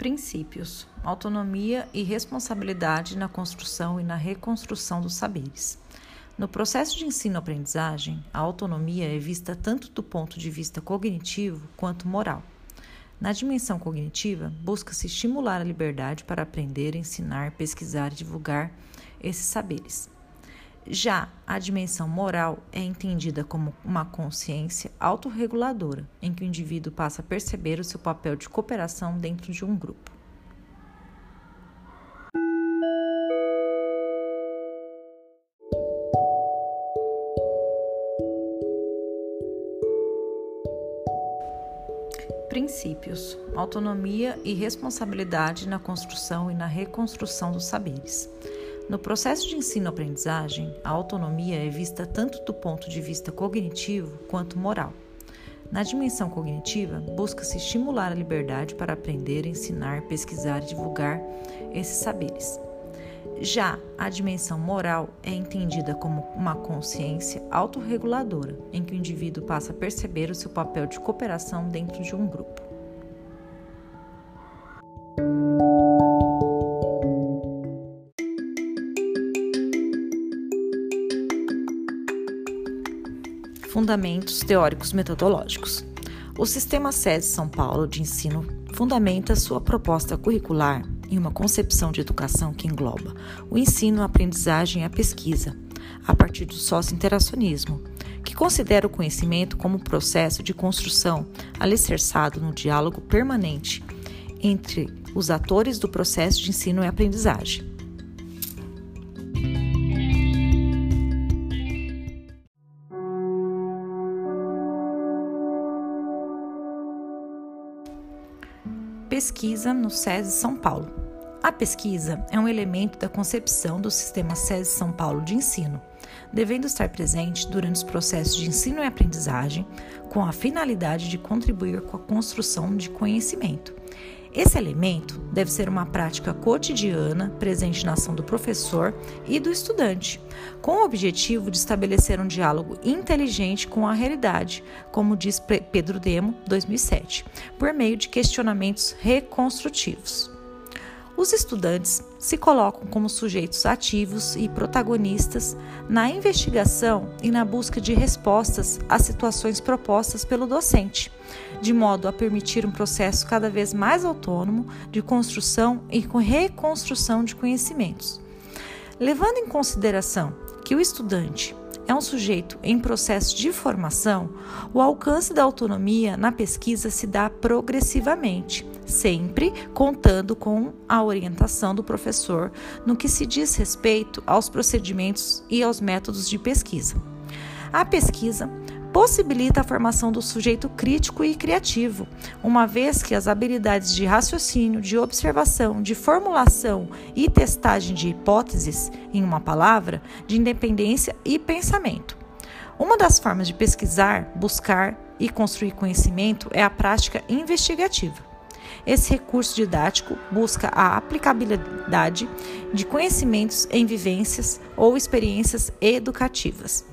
Princípios: autonomia e responsabilidade na construção e na reconstrução dos saberes. No processo de ensino-aprendizagem, a autonomia é vista tanto do ponto de vista cognitivo quanto moral. Na dimensão cognitiva, busca-se estimular a liberdade para aprender, ensinar, pesquisar e divulgar esses saberes. Já a dimensão moral é entendida como uma consciência autorreguladora, em que o indivíduo passa a perceber o seu papel de cooperação dentro de um grupo. Princípios: autonomia e responsabilidade na construção e na reconstrução dos saberes. No processo de ensino-aprendizagem, a autonomia é vista tanto do ponto de vista cognitivo quanto moral. Na dimensão cognitiva, busca-se estimular a liberdade para aprender, ensinar, pesquisar e divulgar esses saberes. Já a dimensão moral é entendida como uma consciência autorreguladora, em que o indivíduo passa a perceber o seu papel de cooperação dentro de um grupo. Fundamentos teóricos metodológicos. O sistema SESI São Paulo de ensino fundamenta sua proposta curricular em uma concepção de educação que engloba o ensino, a aprendizagem e a pesquisa, a partir do sócio-interacionismo, que considera o conhecimento como processo de construção alicerçado no diálogo permanente entre os atores do processo de ensino e aprendizagem. Pesquisa no SESI São Paulo. A pesquisa é um elemento da concepção do sistema SESI São Paulo de ensino, devendo estar presente durante os processos de ensino e aprendizagem, com a finalidade de contribuir com a construção de conhecimento. Esse elemento deve ser uma prática cotidiana, presente na ação do professor e do estudante, com o objetivo de estabelecer um diálogo inteligente com a realidade, como diz Pedro Demo, 2007, por meio de questionamentos reconstrutivos. Os estudantes se colocam como sujeitos ativos e protagonistas na investigação e na busca de respostas às situações propostas pelo docente, de modo a permitir um processo cada vez mais autônomo de construção e reconstrução de conhecimentos. Levando em consideração que o estudante é um sujeito em processo de formação, o alcance da autonomia na pesquisa se dá progressivamente, sempre contando com a orientação do professor no que se diz respeito aos procedimentos e aos métodos de pesquisa. A pesquisa possibilita a formação do sujeito crítico e criativo, uma vez que as habilidades de raciocínio, de observação, de formulação e testagem de hipóteses, em uma palavra, de independência e pensamento. Uma das formas de pesquisar, buscar e construir conhecimento é a prática investigativa. Esse recurso didático busca a aplicabilidade de conhecimentos em vivências ou experiências educativas.